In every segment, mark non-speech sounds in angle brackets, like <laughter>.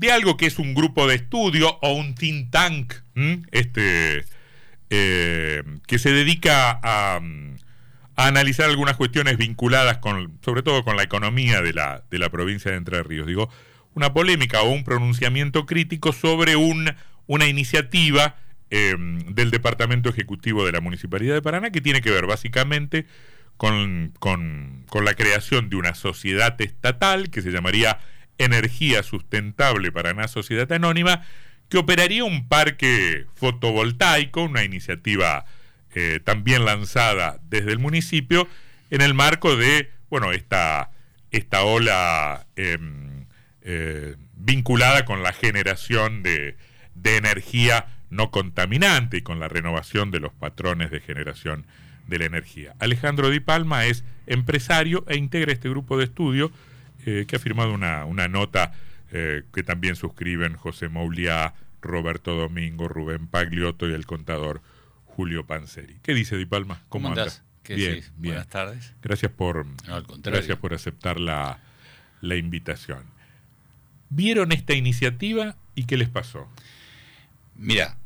de algo que es un grupo de estudio o un think tank, este, eh, que se dedica a, analizar algunas cuestiones vinculadas con, sobre todo con la economía de la, de la provincia de Entre Ríos. Digo, una polémica o un pronunciamiento crítico sobre un, una iniciativa em, del Departamento Ejecutivo de la Municipalidad de Paraná que tiene que ver básicamente con, con, con la creación de una sociedad estatal que se llamaría Energía Sustentable Paraná Sociedad Anónima, que operaría un parque fotovoltaico, una iniciativa eh, también lanzada desde el municipio, en el marco de, bueno, esta, esta ola em, eh, vinculada con la generación de, de energía no contaminante y con la renovación de los patrones de generación de la energía. Alejandro Di Palma es empresario e integra este grupo de estudio eh, que ha firmado una, una nota eh, que también suscriben José Mouliá, Roberto Domingo, Rubén Pagliotto y el contador Julio Panseri. ¿Qué dice Di Palma? ¿Cómo, andas? Bien, Buenas tardes. Gracias por, gracias por aceptar la, la invitación. ¿Vieron esta iniciativa y qué les pasó? Mira,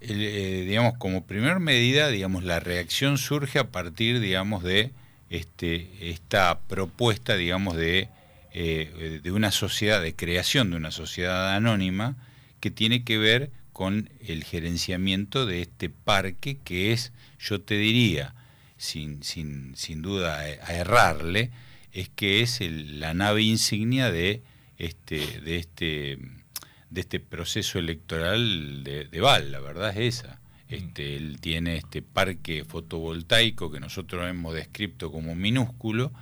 eh, digamos, como primer medida, digamos, la reacción surge a partir, digamos, de este, esta propuesta, digamos, de eh, de una sociedad, de creación de una sociedad anónima que tiene que ver con el gerenciamiento de este parque que es, yo te diría, sin, sin, sin duda a errarle, es que es la nave insignia de este, de este, de este proceso electoral de, de Val, la verdad es esa. Mm. Este, él tiene este parque fotovoltaico que nosotros hemos descrito como minúsculo,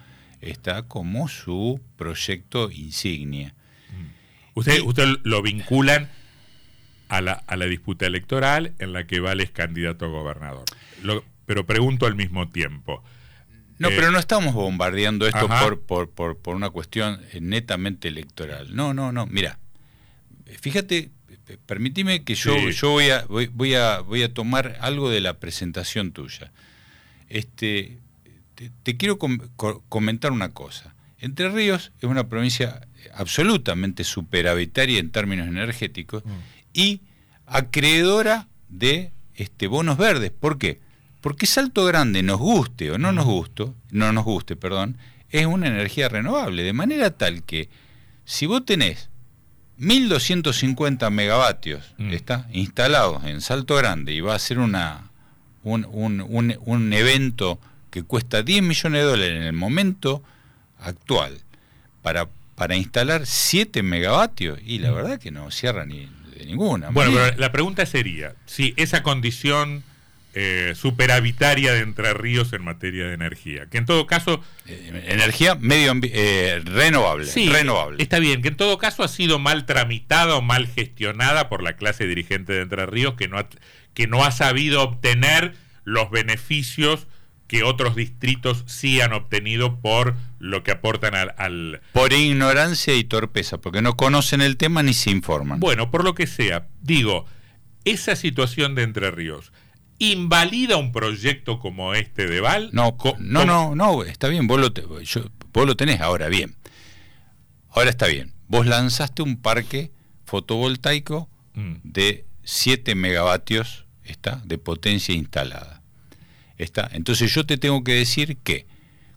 está como su proyecto insignia. Usted, usted lo vinculan a la, a la disputa electoral en la que Vale es candidato a gobernador. pero pregunto al mismo tiempo. No, eh, pero no estamos bombardeando esto por, por, por, por, una cuestión netamente electoral. No, no, no. Mira, fíjate, permíteme que yo, yo voy, a, voy, voy, a, voy a tomar algo de la presentación tuya. Este, te, quiero comentar una cosa. Entre Ríos es una provincia absolutamente superavitaria en términos energéticos mm. y acreedora de este, bonos verdes. ¿Por qué? Porque Salto Grande, nos guste o no nos mm. guste, no nos guste, perdón, es una energía renovable, de manera tal que si vos tenés 1250 megavatios mm. está, instalados en Salto Grande y va a ser una, un, un, un, un evento que cuesta 10 millones de dólares en el momento actual para, para instalar 7 megavatios, y la mm. verdad que no cierra ni de ninguna. Bueno, pero la pregunta sería, si esa condición eh, superavitaria de Entre Ríos en materia de energía, que en todo caso... Eh, energía medio eh, renovable, sí, renovable. Está bien, que en todo caso ha sido mal tramitada o mal gestionada por la clase dirigente de Entre Ríos, que no ha, que no ha sabido obtener los beneficios que otros distritos sí han obtenido por lo que aportan al, Por ignorancia y torpeza, porque no conocen el tema ni se informan. Bueno, por lo que sea, digo, esa situación de Entre Ríos, ¿invalida un proyecto como este de Val? No, no, no, no, está bien, vos lo, vos lo tenés ahora, bien. Ahora está bien, vos lanzaste un parque fotovoltaico mm. de 7 megavatios está, de potencia instalada entonces yo te tengo que decir que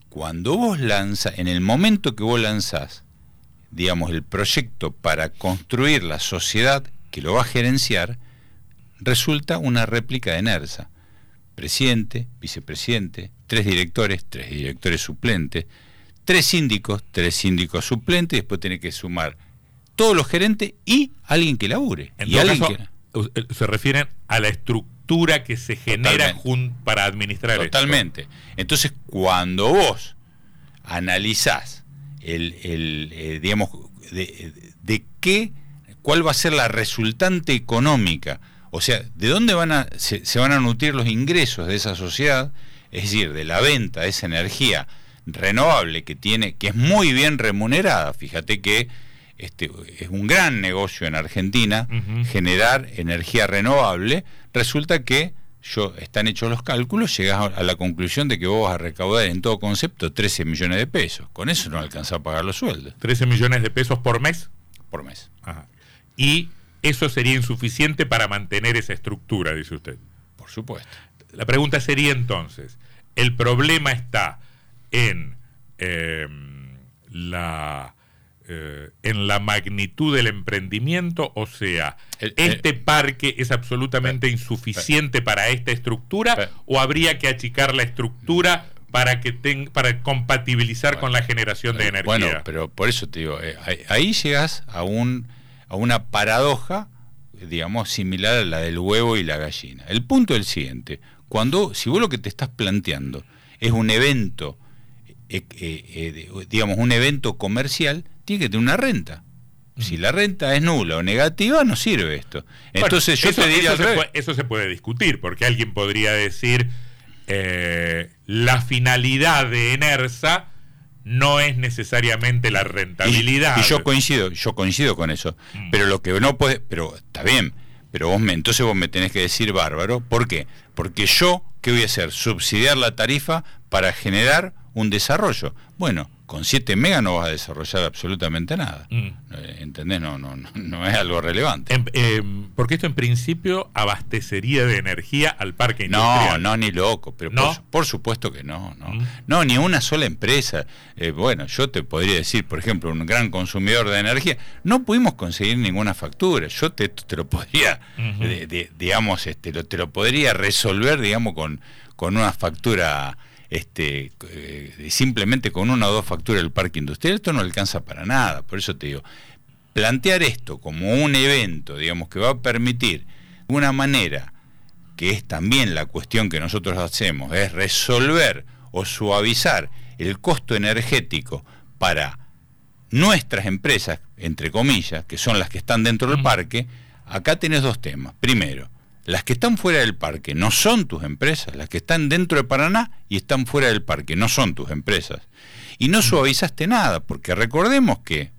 cuando vos lanzas, en el momento que vos lanzás, digamos, el proyecto para construir la sociedad que lo va a gerenciar, resulta una réplica de NERSA. Presidente, vicepresidente, tres directores, tres directores suplentes, tres síndicos, tres síndicos suplentes, después tiene que sumar todos los gerentes y alguien que labure. y alguien se refieren a la estructura que se genera para administrar Totalmente. Entonces, cuando vos analizás el, el eh, digamos, de, qué, cuál va a ser la resultante económica, o sea, de dónde van a, se, se van a nutrir los ingresos de esa sociedad, es decir, de la venta de esa energía renovable que tiene, que es muy bien remunerada. Fíjate que este, es un gran negocio en Argentina generar energía renovable, resulta que yo, están hechos los cálculos, llegas a la conclusión de que vos vas a recaudar en todo concepto 13 millones de pesos. Con eso no alcanza a pagar los sueldos. ¿13 millones de pesos por mes? Por mes. y eso sería insuficiente para mantener esa estructura, dice usted. Por supuesto. La pregunta sería entonces, ¿el problema está en em, la eh, en la magnitud del emprendimiento, o sea, ¿este parque es absolutamente insuficiente para esta estructura o habría que achicar la estructura para que para compatibilizar con la generación de energía? Bueno, pero por eso te digo, eh, ahí llegas a un a una paradoja, digamos, similar a la del huevo y la gallina. El punto es el siguiente, cuando si vos lo que te estás planteando es un evento eh, digamos, un evento comercial, tiene que tener una renta. Si la renta es nula o negativa, no sirve esto. Entonces yo te diría... Eso se, puede, eso se, puede, discutir, porque alguien podría decir, eh, la finalidad de ENERSA no es necesariamente la rentabilidad. Y, yo coincido, yo coincido con eso. Mm. Pero lo que no puede, pero está bien, pero vos me, entonces vos me tenés que decir bárbaro, ¿por qué? Porque yo, ¿qué voy a hacer? Subsidiar la tarifa para generar un desarrollo. Bueno, con 7 megas no vas a desarrollar absolutamente nada. Mm. Eh, ¿Entendés? No, no, no, es algo relevante. Eh, porque esto en principio abastecería de energía al parque industrial. No, no, ni loco, pero Por, supuesto que no. No, mm. no ni una sola empresa. Eh, bueno, yo te podría decir, por ejemplo, un gran consumidor de energía, no pudimos conseguir ninguna factura. Yo te, te lo podría, digamos, este, lo, te lo podría resolver, digamos, con, con una factura este, eh, simplemente con una o dos facturas del parque industrial, esto no alcanza para nada. Por eso te digo, plantear esto como un evento, digamos, que va a permitir de una manera, que es también la cuestión que nosotros hacemos, es resolver o suavizar el costo energético para nuestras empresas, entre comillas, que son las que están dentro del parque, acá tenés dos temas. Primero, las que están fuera del parque no son tus empresas, las que están dentro de Paraná y están fuera del parque no son tus empresas. Y no suavizaste nada, porque recordemos que,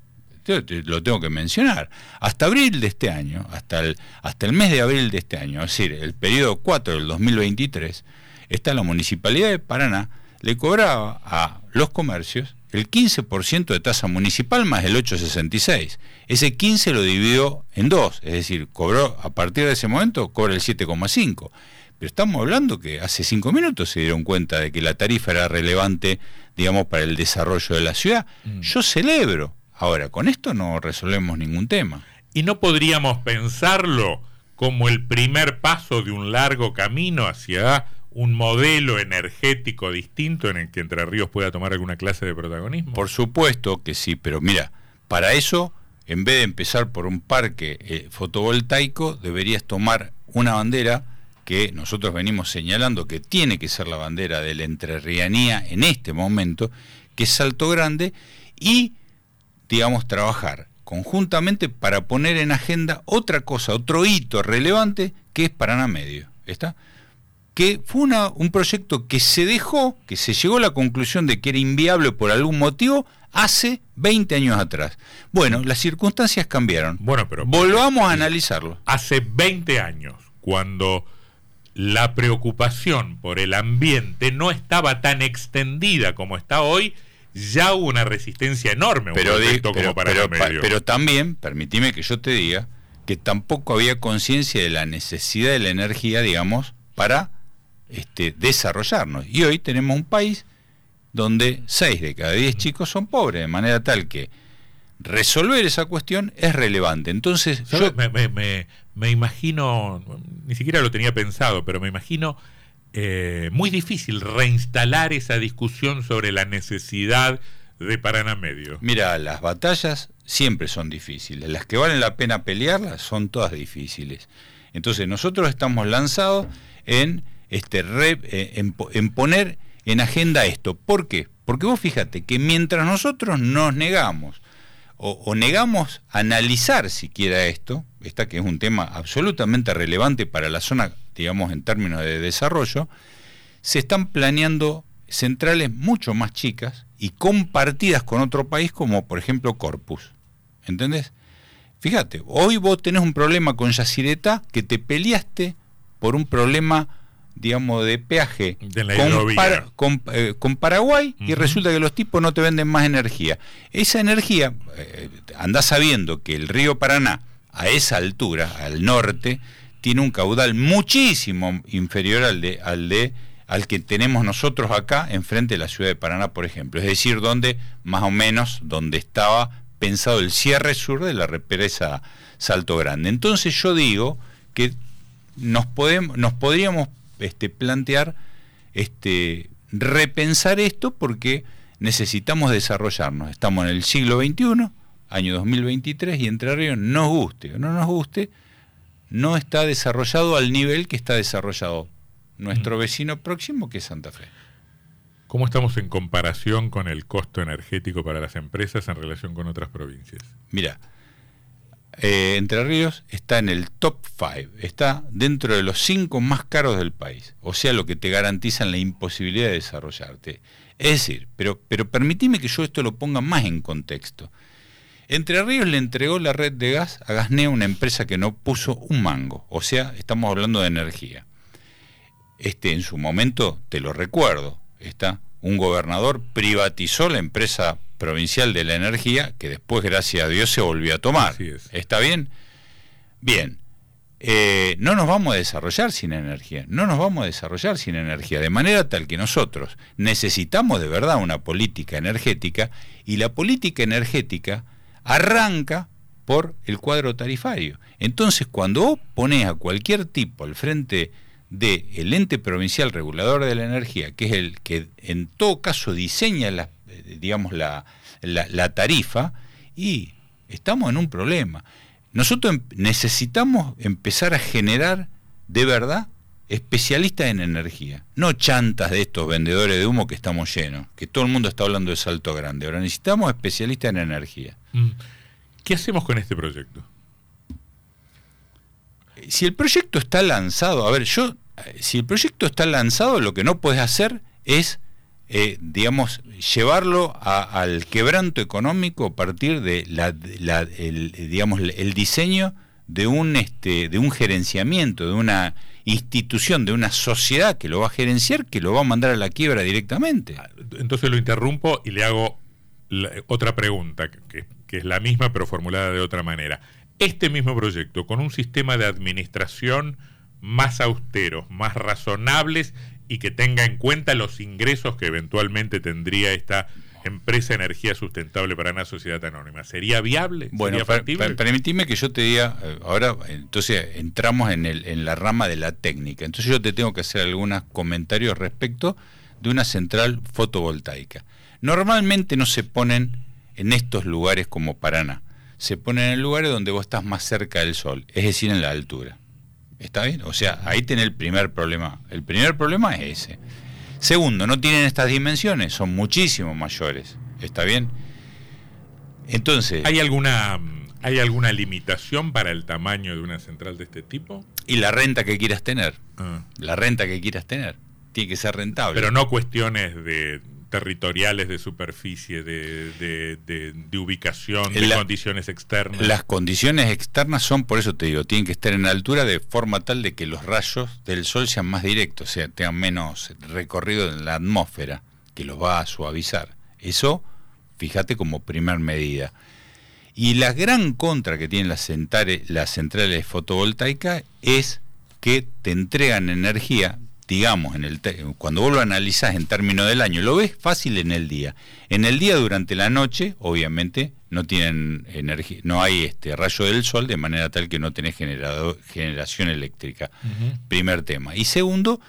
lo tengo que mencionar, hasta abril de este año, hasta el, hasta el mes de abril de este año, es decir, el periodo 4 del 2023, está la Municipalidad de Paraná le cobraba a los comercios el 15% de tasa municipal más el 8,66. Ese 15 lo dividió en dos, es decir, cobró a partir de ese momento, cobra el 7,5. Pero estamos hablando que hace cinco minutos se dieron cuenta de que la tarifa era relevante, digamos, para el desarrollo de la ciudad. Mm. Yo celebro. Ahora, con esto no resolvemos ningún tema. ¿Y no podríamos pensarlo como el primer paso de un largo camino hacia un modelo energético distinto en el que Entre Ríos pueda tomar alguna clase de protagonismo? Por supuesto que sí, pero mira, para eso, en vez de empezar por un parque eh, fotovoltaico, deberías tomar una bandera que nosotros venimos señalando que tiene que ser la bandera de la entrerrianía en este momento, que es Salto Grande, y, digamos, trabajar conjuntamente para poner en agenda otra cosa, otro hito relevante que es Paraná Medio. ¿Está? Que fue una, un proyecto que se dejó, que se llegó a la conclusión de que era inviable por algún motivo hace 20 años atrás. Bueno, las circunstancias cambiaron. Bueno, pero volvamos a analizarlo. Hace 20 años, cuando la preocupación por el ambiente no estaba tan extendida como está hoy, ya hubo una resistencia enorme pero, como para pero, pero también, permitime que yo te diga, que tampoco había conciencia de la necesidad de la energía, digamos, para este, desarrollarnos. Y hoy tenemos un país donde 6 de cada 10 chicos son pobres, de manera tal que resolver esa cuestión es relevante. Entonces, yo me, imagino, ni siquiera lo tenía pensado, pero me imagino eh, muy difícil reinstalar esa discusión sobre la necesidad de Paraná Medio. Mira, las batallas siempre son difíciles, las que valen la pena pelearlas son todas difíciles. Entonces nosotros estamos lanzados en este, eh, en, poner en agenda esto. ¿Por qué? Porque vos fíjate que mientras nosotros nos negamos o, negamos analizar siquiera esto, esta que es un tema absolutamente relevante para la zona, digamos, en términos de desarrollo, se están planeando centrales mucho más chicas y compartidas con otro país como por ejemplo Corpus. ¿Entendés? Fíjate, hoy vos tenés un problema con Yacireta que te peleaste por un problema digamos, de peaje con, eh, con, Paraguay y resulta que los tipos no te venden más energía. Esa energía, eh, anda sabiendo que el río Paraná a esa altura, al norte, tiene un caudal muchísimo inferior al de, al de al que tenemos nosotros acá enfrente de la ciudad de Paraná, por ejemplo. Es decir, donde más o menos donde estaba pensado el cierre sur de la represa Salto Grande. Entonces yo digo que nos podemos, nos podríamos este, plantear este, repensar esto porque necesitamos desarrollarnos. Estamos en el siglo XXI, año 2023, y Entre Ríos, nos guste o no nos guste, no está desarrollado al nivel que está desarrollado nuestro mm. vecino próximo, que es Santa Fe. ¿Cómo estamos en comparación con el costo energético para las empresas en relación con otras provincias? Mira, eh, Entre Ríos está en el top 5, está dentro de los 5 más caros del país, o sea, lo que te garantizan la imposibilidad de desarrollarte. Es decir, pero, pero permitime que yo esto lo ponga más en contexto. Entre Ríos le entregó la red de gas a Gasnea, una empresa que no puso un mango, o sea, estamos hablando de energía. Este, en su momento, te lo recuerdo, está, un gobernador privatizó la empresa provincial de la energía, que después, gracias a Dios, se volvió a tomar. ¿Está bien? Bien. Eh, no nos vamos a desarrollar sin energía, no nos vamos a desarrollar sin energía, de manera tal que nosotros necesitamos de verdad una política energética y la política energética arranca por el cuadro tarifario. Entonces, cuando vos pones a cualquier tipo al frente del ente provincial regulador de la energía, que es el que en todo caso diseña la, digamos, la, la, tarifa, y estamos en un problema. Nosotros em, necesitamos empezar a generar de verdad especialistas en energía, no chantas de estos vendedores de humo que estamos llenos, que todo el mundo está hablando de salto grande. Ahora necesitamos especialistas en energía. Mm. ¿Qué hacemos con este proyecto? Si el proyecto está lanzado, a ver, yo si el proyecto está lanzado, lo que no puedes hacer es, eh, digamos, llevarlo al quebranto económico a partir de la, digamos, el diseño de un, este, de un gerenciamiento, de una institución, de una sociedad que lo va a gerenciar, que lo va a mandar a la quiebra directamente. Ah, entonces lo interrumpo y le hago otra pregunta, que, que es la misma pero formulada de otra manera. Este mismo proyecto, con un sistema de administración más austeros, más razonables y que tenga en cuenta los ingresos que eventualmente tendría esta empresa de energía sustentable para una sociedad anónima. ¿Sería viable? Bueno, permitime que yo te diga, eh, ahora entonces entramos en, el, en la rama de la técnica, entonces yo te tengo que hacer algunos comentarios respecto de una central fotovoltaica. Normalmente no se ponen en estos lugares como Paraná, se ponen en lugares donde vos estás más cerca del sol, es decir, en la altura. ¿Está bien? O sea, ahí tiene el primer problema. El primer problema es ese. Segundo, no tienen estas dimensiones, son muchísimo mayores. ¿Está bien? Entonces... ¿Hay alguna, ¿Hay alguna limitación para el tamaño de una central de este tipo? Y la renta que quieras tener. Ah. La renta que quieras tener. Tiene que ser rentable. Pero no cuestiones de territoriales de superficie, de, de, ubicación, de condiciones externas. Las condiciones externas son, por eso te digo, tienen que estar en altura de forma tal de que los rayos del sol sean más directos, o sea, tengan menos recorrido en la atmósfera, que los va a suavizar. Eso, fíjate como primer medida. Y la gran contra que tienen las centrales, las centrales fotovoltaicas es que te entregan energía digamos, en el cuando vos lo analizás en términos del año, lo ves fácil en el día. En el día durante la noche, obviamente, no tienen energía, no hay este rayo del sol de manera tal que no tenés generado, generación eléctrica. Primer tema. Y segundo,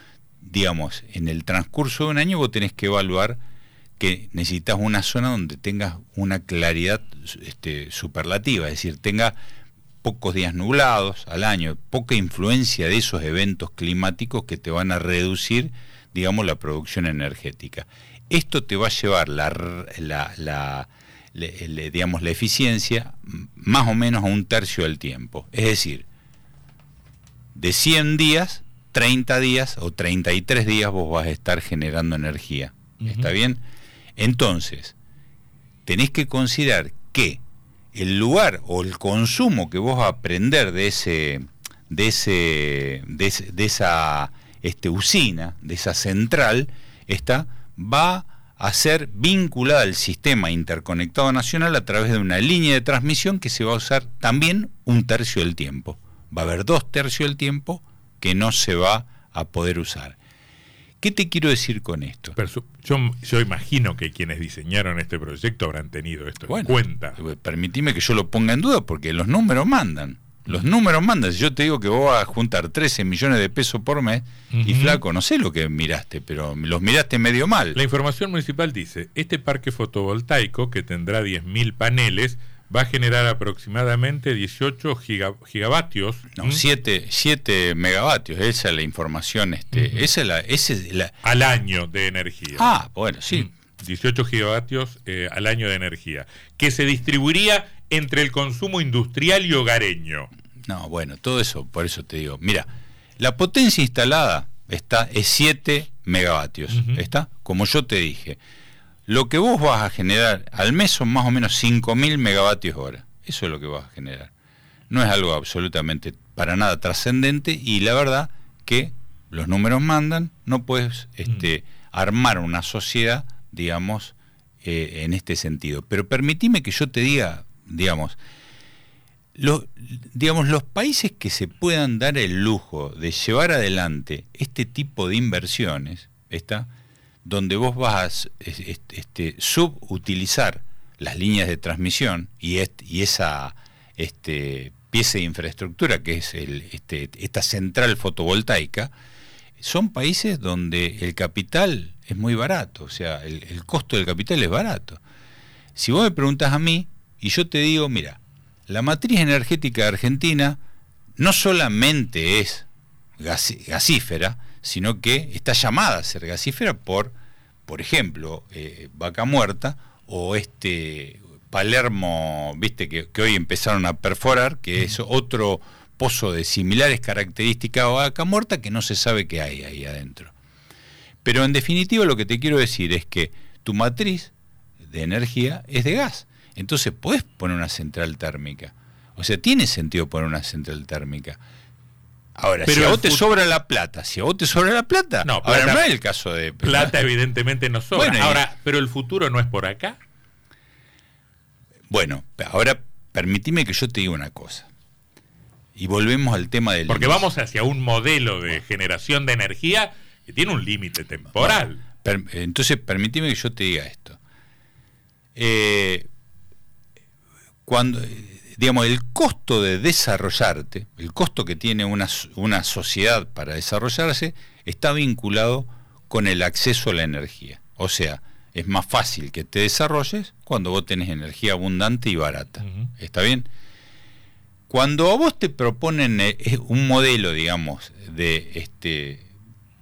digamos, en el transcurso de un año vos tenés que evaluar que necesitas una zona donde tengas una claridad este, superlativa, es decir, tenga pocos días nublados al año, poca influencia de esos eventos climáticos que te van a reducir, digamos, la producción energética. Esto te va a llevar la, la, digamos, la eficiencia más o menos a un tercio del tiempo. Es decir, de 100 días, 30 días o 33 días vos vas a estar generando energía. ¿Está bien? Entonces, tenés que considerar que el lugar o el consumo que vos vas a aprender de ese de ese de, esa este, usina, de esa central, está, va a ser vinculada al sistema interconectado nacional a través de una línea de transmisión que se va a usar también un tercio del tiempo. Va a haber dos tercios del tiempo que no se va a poder usar. ¿Qué te quiero decir con esto? yo, imagino que quienes diseñaron este proyecto habrán tenido esto en cuenta. Eh, permitime que yo lo ponga en duda porque los números mandan. Los números mandan. Si yo te digo que vos vas a juntar 13 millones de pesos por mes, y flaco, no sé lo que miraste, pero los miraste medio mal. La información municipal dice, este parque fotovoltaico, que tendrá 10.000 paneles, va a generar aproximadamente 18 gigavatios. No, 7, megavatios, esa es la información. Este, esa es la, es la... Al año de energía. Ah, bueno, sí. 18 gigavatios eh, al año de energía, que se distribuiría entre el consumo industrial y hogareño. No, bueno, todo eso, por eso te digo. Mira, la potencia instalada está es 7 megavatios, ¿está? Como yo te dije. Lo que vos vas a generar al mes son más o menos 5.000 megavatios hora. Eso es lo que vas a generar. No es algo absolutamente para nada trascendente y la verdad que los números mandan, no puedes este, armar una sociedad, digamos, eh, en este sentido. Pero permitime que yo te diga, digamos, los, digamos, los países que se puedan dar el lujo de llevar adelante este tipo de inversiones, ¿está? Donde vos vas a este, subutilizar las líneas de transmisión y, esa este, pieza de infraestructura que es este, esta central fotovoltaica, son países donde el capital es muy barato, o sea, el, el costo del capital es barato. Si vos me preguntas a mí, y yo te digo, mira, la matriz energética de Argentina no solamente es gasífera, sino que está llamada a ser gasífera por, por ejemplo, eh, Vaca Muerta o este Palermo, viste, que, hoy empezaron a perforar, que es otro pozo de similares características a Vaca Muerta que no se sabe qué hay ahí adentro. Pero en definitiva lo que te quiero decir es que tu matriz de energía es de gas. Entonces puedes poner una central térmica. O sea, tiene sentido poner una central térmica. Ahora, si a vos te sobra la plata, si a vos te sobra la plata, no, ahora no es el caso de plata, evidentemente no sobra. ahora, pero el futuro no es por acá. Bueno, ahora permitime que yo te diga una cosa. Y volvemos al tema del Porque vamos hacia un modelo de generación de energía que tiene un límite temporal. entonces, permitime que yo te diga esto. Eh, cuando digamos, el costo de desarrollarte, el costo que tiene una, una sociedad para desarrollarse, está vinculado con el acceso a la energía. O sea, es más fácil que te desarrolles cuando vos tenés energía abundante y barata. ¿Está bien? Cuando a vos te proponen eh, un modelo, digamos, de, este,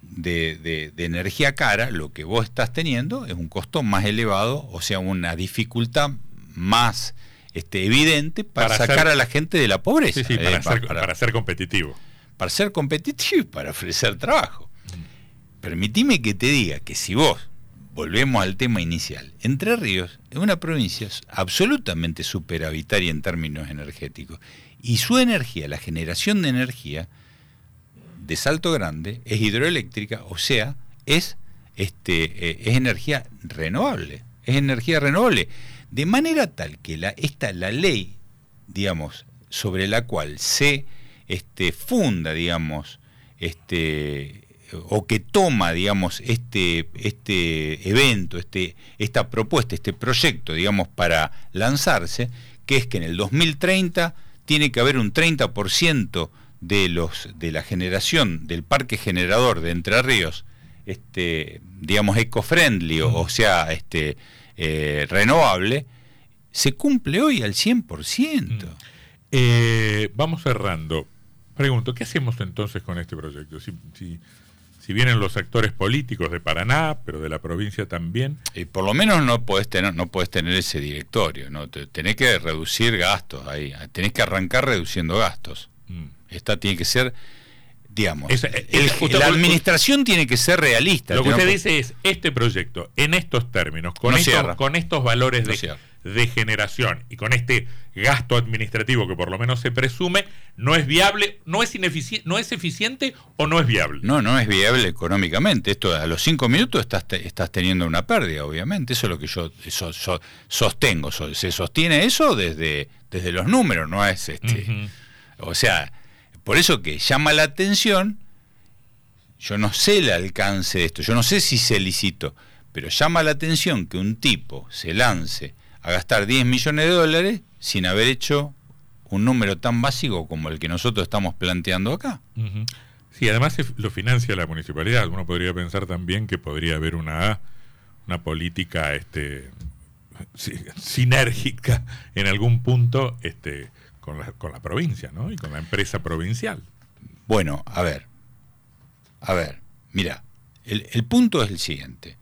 de, de, energía cara, lo que vos estás teniendo es un costo más elevado, o sea, una dificultad más este, evidente para, sacar a la gente de la pobreza. Sí, para, ser, para, ser, competitivo. Para ser competitivo y para ofrecer trabajo. Mm. Permitime que te diga que si vos, volvemos al tema inicial, Entre Ríos es una provincia absolutamente superavitaria en términos energéticos. Y su energía, la generación de energía de Salto Grande, es hidroeléctrica, o sea, es, este, eh, es energía renovable. Es energía renovable de manera tal que la, esta, la ley, digamos, sobre la cual se este, funda, digamos, este, o que toma, digamos, este, este evento, este, esta propuesta, este proyecto, digamos, para lanzarse, que es que en el 2030 tiene que haber un 30% de los de la generación del parque generador de Entre Ríos, este, digamos, eco-friendly, o sea, este, eh, renovable, se cumple hoy al 100%. Mm. Eh, vamos cerrando. Pregunto, ¿qué hacemos entonces con este proyecto? Si, si, vienen los actores políticos de Paraná, pero de la provincia también. Y por lo menos no puedes tener, no puedes tener ese directorio, ¿no? Tenés que reducir gastos ahí, tenés que arrancar reduciendo gastos. Mm. Esta tiene que ser digamos. la administración tiene que ser realista. Lo que usted dice es, este proyecto, en estos términos, con, estos, con estos valores de, de generación y con este gasto administrativo que por lo menos se presume, no es viable, no es no es eficiente o no es viable. No, no es viable económicamente. Esto a los cinco minutos estás, estás teniendo una pérdida, obviamente. Eso es lo que yo sostengo. se sostiene eso desde, desde los números, no es este. O sea, por eso que llama la atención. Yo no sé el alcance de esto, yo no sé si se licitó, pero llama la atención que un tipo se lance a gastar 10 millones de dólares sin haber hecho un número tan básico como el que nosotros estamos planteando acá. Sí, además lo financia la municipalidad. Uno podría pensar también que podría haber una, una política este, sinérgica en algún punto este, con, la, con la provincia ¿no? y con la empresa provincial. Bueno, a ver, a ver, mira, el, el punto es el siguiente.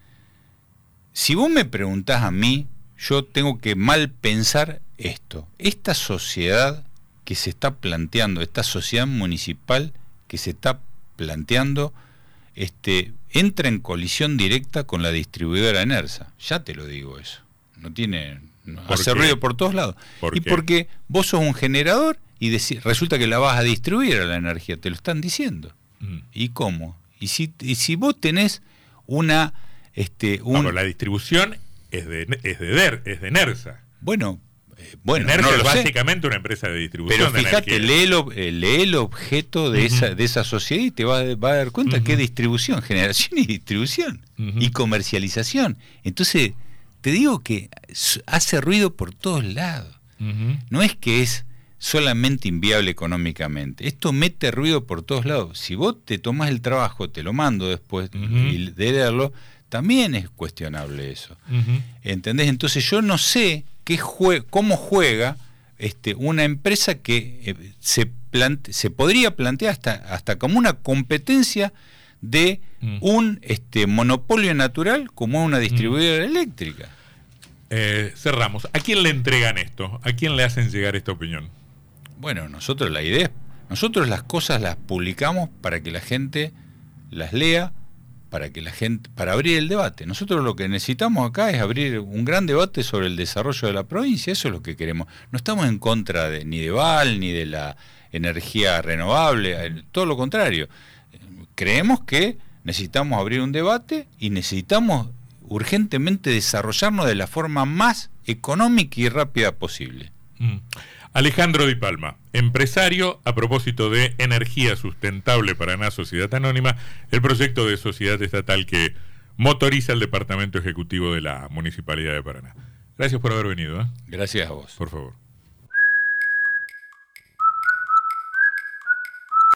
Si vos me preguntás a mí yo tengo que mal pensar esto. Esta sociedad que se está planteando, esta sociedad municipal que se está planteando, este, entra en colisión directa con la distribuidora Enersa. Ya te lo digo eso. No tiene. Hace ruido por todos lados. y porque vos sos un generador y resulta que la vas a distribuir a la energía, te lo están diciendo. Mm. ¿Y cómo? Y si, y si vos tenés una. Este, un... la distribución es de, es de, DER, es de NERSA. Bueno, eh, bueno, NERSA es básicamente una empresa de distribución. Pero fíjate, lee, el objeto de, esa, de esa sociedad y te va, a dar cuenta que es distribución, <laughs> generación y distribución y comercialización. Entonces, te digo que hace ruido por todos lados. No es que es solamente inviable económicamente. Esto mete ruido por todos lados. Si vos te tomás el trabajo, te lo mando después de leerlo, también es cuestionable eso. ¿Entendés? Entonces yo no sé qué cómo juega este, una empresa que eh, se, se podría plantear hasta, hasta como una competencia de mm. un este, monopolio natural como una distribuidora eléctrica. Eh, cerramos. ¿A quién le entregan esto? ¿A quién le hacen llegar esta opinión? Bueno, nosotros la idea, nosotros las cosas las publicamos para que la gente las lea, para que la gente, para abrir el debate. Nosotros lo que necesitamos acá es abrir un gran debate sobre el desarrollo de la provincia, eso es lo que queremos. No estamos en contra de, ni de Val, ni de la energía renovable, todo lo contrario. Creemos que necesitamos abrir un debate y necesitamos urgentemente desarrollarnos de la forma más económica y rápida posible. Mm. Alejandro Di Palma, empresario a propósito de energía sustentable para una sociedad anónima, el proyecto de sociedad estatal que motoriza el Departamento Ejecutivo de la Municipalidad de Paraná. Gracias por haber venido. ¿eh? Gracias a vos. Por favor.